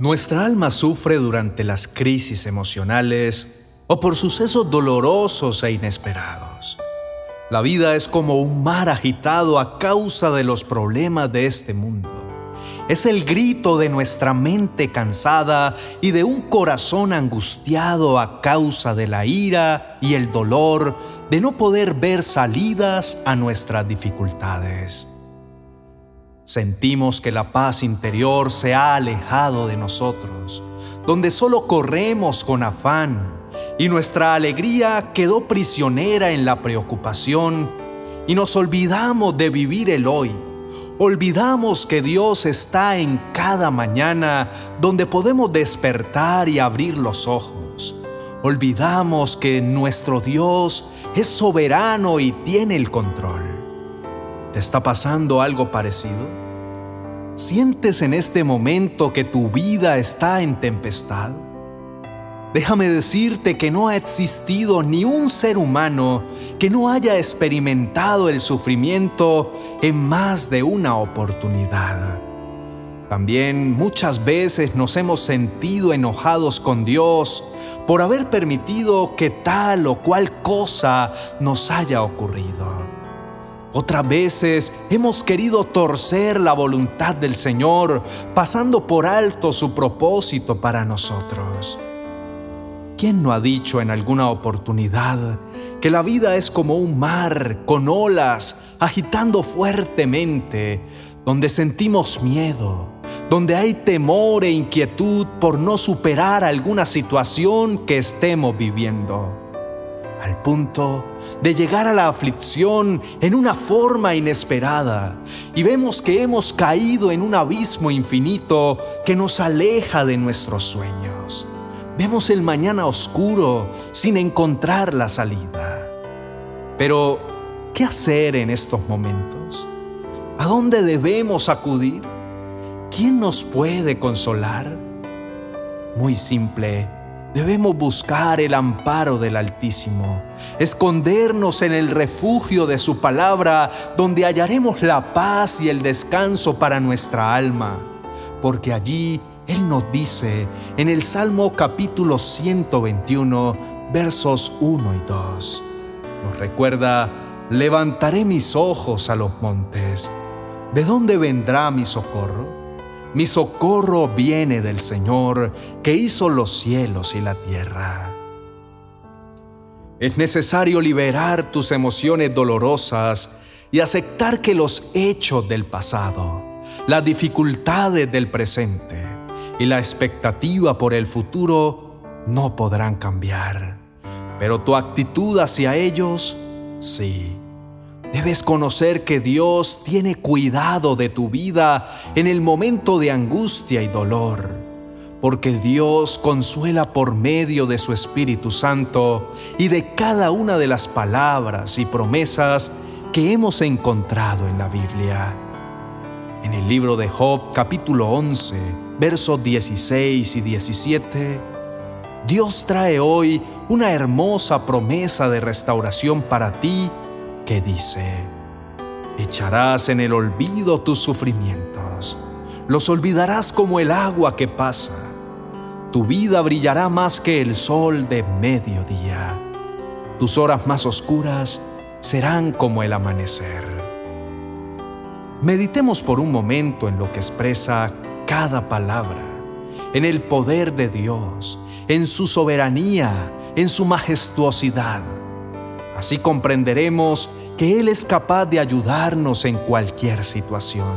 Nuestra alma sufre durante las crisis emocionales o por sucesos dolorosos e inesperados. La vida es como un mar agitado a causa de los problemas de este mundo. Es el grito de nuestra mente cansada y de un corazón angustiado a causa de la ira y el dolor de no poder ver salidas a nuestras dificultades. Sentimos que la paz interior se ha alejado de nosotros, donde solo corremos con afán y nuestra alegría quedó prisionera en la preocupación y nos olvidamos de vivir el hoy. Olvidamos que Dios está en cada mañana donde podemos despertar y abrir los ojos. Olvidamos que nuestro Dios es soberano y tiene el control. ¿Te está pasando algo parecido? ¿Sientes en este momento que tu vida está en tempestad? Déjame decirte que no ha existido ni un ser humano que no haya experimentado el sufrimiento en más de una oportunidad. También muchas veces nos hemos sentido enojados con Dios por haber permitido que tal o cual cosa nos haya ocurrido. Otras veces hemos querido torcer la voluntad del Señor, pasando por alto su propósito para nosotros. ¿Quién no ha dicho en alguna oportunidad que la vida es como un mar con olas agitando fuertemente, donde sentimos miedo, donde hay temor e inquietud por no superar alguna situación que estemos viviendo? Al punto de llegar a la aflicción en una forma inesperada y vemos que hemos caído en un abismo infinito que nos aleja de nuestros sueños. Vemos el mañana oscuro sin encontrar la salida. Pero, ¿qué hacer en estos momentos? ¿A dónde debemos acudir? ¿Quién nos puede consolar? Muy simple Debemos buscar el amparo del Altísimo, escondernos en el refugio de su palabra, donde hallaremos la paz y el descanso para nuestra alma, porque allí Él nos dice en el Salmo capítulo 121, versos 1 y 2, nos recuerda, levantaré mis ojos a los montes, ¿de dónde vendrá mi socorro? Mi socorro viene del Señor que hizo los cielos y la tierra. Es necesario liberar tus emociones dolorosas y aceptar que los hechos del pasado, las dificultades del presente y la expectativa por el futuro no podrán cambiar. Pero tu actitud hacia ellos, sí. Debes conocer que Dios tiene cuidado de tu vida en el momento de angustia y dolor, porque Dios consuela por medio de su Espíritu Santo y de cada una de las palabras y promesas que hemos encontrado en la Biblia. En el libro de Job capítulo 11, versos 16 y 17, Dios trae hoy una hermosa promesa de restauración para ti que dice, echarás en el olvido tus sufrimientos, los olvidarás como el agua que pasa, tu vida brillará más que el sol de mediodía, tus horas más oscuras serán como el amanecer. Meditemos por un momento en lo que expresa cada palabra, en el poder de Dios, en su soberanía, en su majestuosidad Así comprenderemos que Él es capaz de ayudarnos en cualquier situación.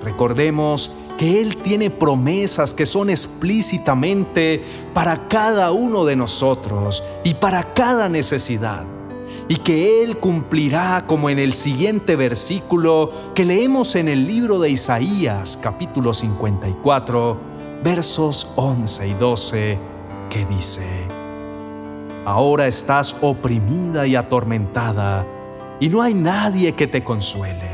Recordemos que Él tiene promesas que son explícitamente para cada uno de nosotros y para cada necesidad, y que Él cumplirá como en el siguiente versículo que leemos en el libro de Isaías capítulo 54, versos 11 y 12, que dice, Ahora estás oprimida y atormentada, y no hay nadie que te consuele.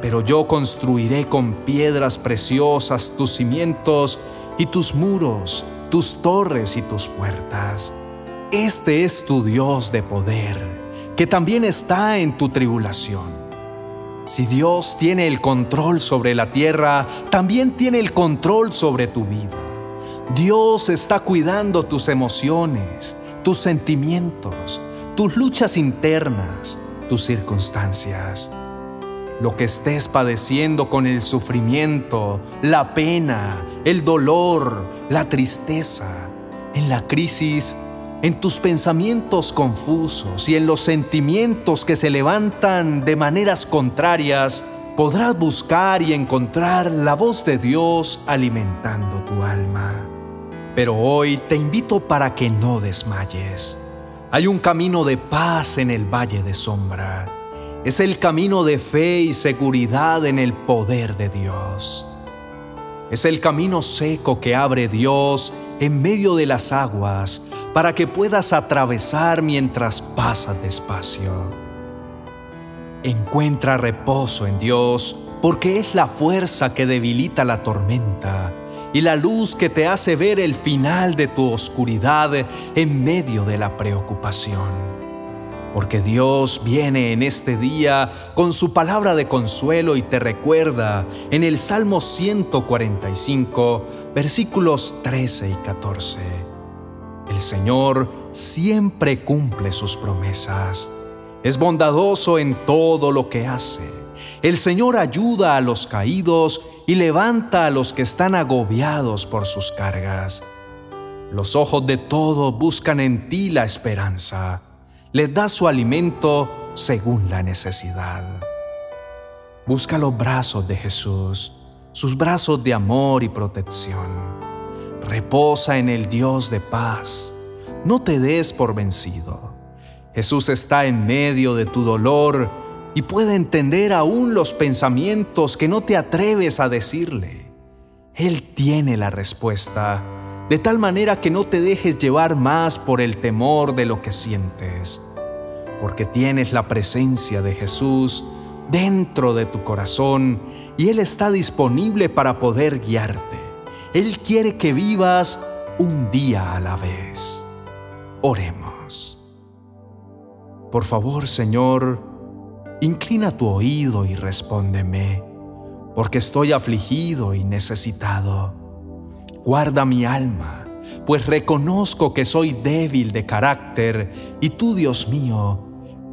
Pero yo construiré con piedras preciosas tus cimientos y tus muros, tus torres y tus puertas. Este es tu Dios de poder, que también está en tu tribulación. Si Dios tiene el control sobre la tierra, también tiene el control sobre tu vida. Dios está cuidando tus emociones, tus sentimientos, tus luchas internas, tus circunstancias. Lo que estés padeciendo con el sufrimiento, la pena, el dolor, la tristeza, en la crisis, en tus pensamientos confusos y en los sentimientos que se levantan de maneras contrarias, podrás buscar y encontrar la voz de Dios alimentando tu alma. Pero hoy te invito para que no desmayes. Hay un camino de paz en el valle de sombra. Es el camino de fe y seguridad en el poder de Dios. Es el camino seco que abre Dios en medio de las aguas para que puedas atravesar mientras pasas despacio. Encuentra reposo en Dios porque es la fuerza que debilita la tormenta y la luz que te hace ver el final de tu oscuridad en medio de la preocupación. Porque Dios viene en este día con su palabra de consuelo y te recuerda en el Salmo 145, versículos 13 y 14. El Señor siempre cumple sus promesas. Es bondadoso en todo lo que hace. El Señor ayuda a los caídos y levanta a los que están agobiados por sus cargas. Los ojos de todos buscan en ti la esperanza. Les da su alimento según la necesidad. Busca los brazos de Jesús, sus brazos de amor y protección. Reposa en el Dios de paz. No te des por vencido. Jesús está en medio de tu dolor y puede entender aún los pensamientos que no te atreves a decirle. Él tiene la respuesta, de tal manera que no te dejes llevar más por el temor de lo que sientes, porque tienes la presencia de Jesús dentro de tu corazón y Él está disponible para poder guiarte. Él quiere que vivas un día a la vez. Oremos. Por favor, Señor, inclina tu oído y respóndeme, porque estoy afligido y necesitado. Guarda mi alma, pues reconozco que soy débil de carácter y tú, Dios mío,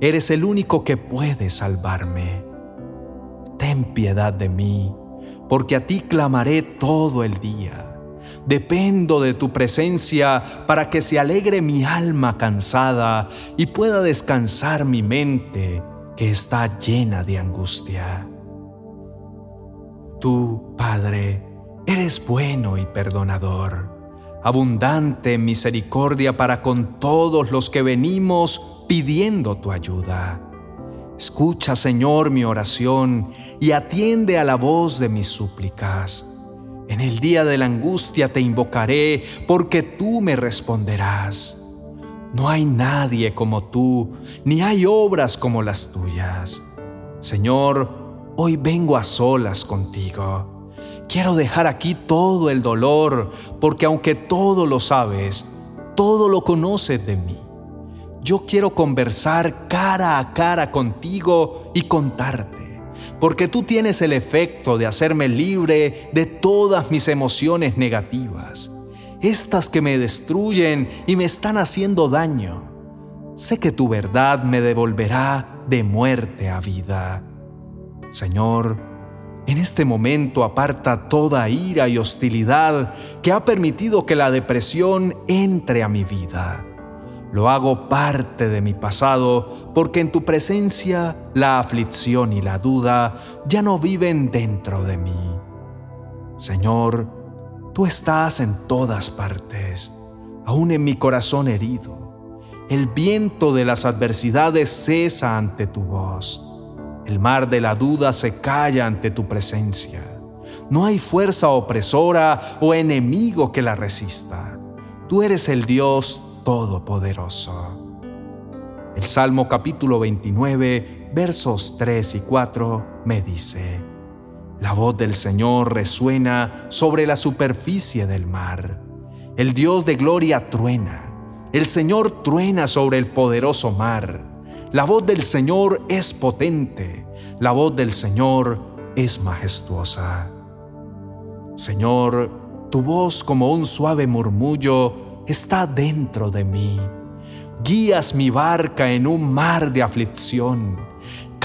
eres el único que puede salvarme. Ten piedad de mí porque a ti clamaré todo el día. Dependo de tu presencia para que se alegre mi alma cansada y pueda descansar mi mente que está llena de angustia. Tú, Padre, eres bueno y perdonador, abundante en misericordia para con todos los que venimos pidiendo tu ayuda. Escucha, Señor, mi oración y atiende a la voz de mis súplicas. En el día de la angustia te invocaré porque tú me responderás. No hay nadie como tú, ni hay obras como las tuyas. Señor, hoy vengo a solas contigo. Quiero dejar aquí todo el dolor, porque aunque todo lo sabes, todo lo conoces de mí. Yo quiero conversar cara a cara contigo y contarte, porque tú tienes el efecto de hacerme libre de todas mis emociones negativas, estas que me destruyen y me están haciendo daño. Sé que tu verdad me devolverá de muerte a vida. Señor, en este momento aparta toda ira y hostilidad que ha permitido que la depresión entre a mi vida lo hago parte de mi pasado porque en tu presencia la aflicción y la duda ya no viven dentro de mí. Señor, tú estás en todas partes, aún en mi corazón herido. El viento de las adversidades cesa ante tu voz. El mar de la duda se calla ante tu presencia. No hay fuerza opresora o enemigo que la resista. Tú eres el Dios Todopoderoso. El Salmo capítulo 29, versos 3 y 4 me dice, La voz del Señor resuena sobre la superficie del mar. El Dios de gloria truena. El Señor truena sobre el poderoso mar. La voz del Señor es potente. La voz del Señor es majestuosa. Señor, tu voz como un suave murmullo está dentro de mí. Guías mi barca en un mar de aflicción.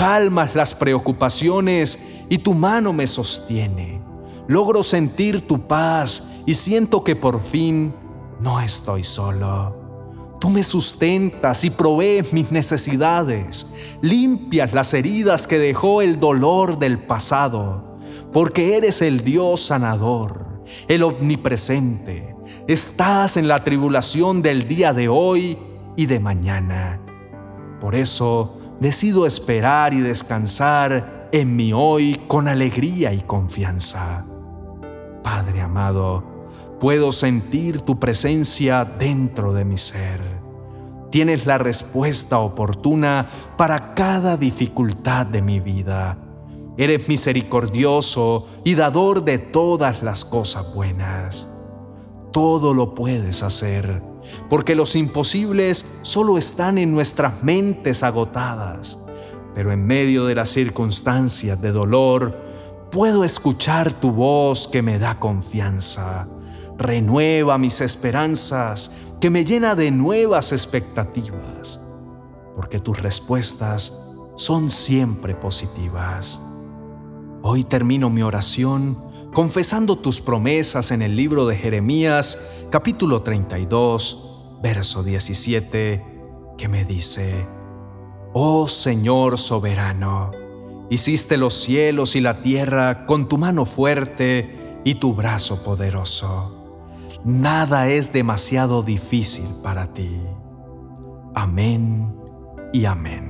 Calmas las preocupaciones y tu mano me sostiene. Logro sentir tu paz y siento que por fin no estoy solo. Tú me sustentas y provees mis necesidades, limpias las heridas que dejó el dolor del pasado, porque eres el Dios sanador, el omnipresente. Estás en la tribulación del día de hoy y de mañana. Por eso decido esperar y descansar en mi hoy con alegría y confianza. Padre amado, puedo sentir tu presencia dentro de mi ser. Tienes la respuesta oportuna para cada dificultad de mi vida. Eres misericordioso y dador de todas las cosas buenas. Todo lo puedes hacer, porque los imposibles solo están en nuestras mentes agotadas. Pero en medio de las circunstancias de dolor, puedo escuchar tu voz que me da confianza renueva mis esperanzas, que me llena de nuevas expectativas, porque tus respuestas son siempre positivas. Hoy termino mi oración confesando tus promesas en el libro de Jeremías, capítulo 32, verso 17, que me dice, Oh Señor soberano, hiciste los cielos y la tierra con tu mano fuerte y tu brazo poderoso nada es demasiado difícil para ti. Amén y amén.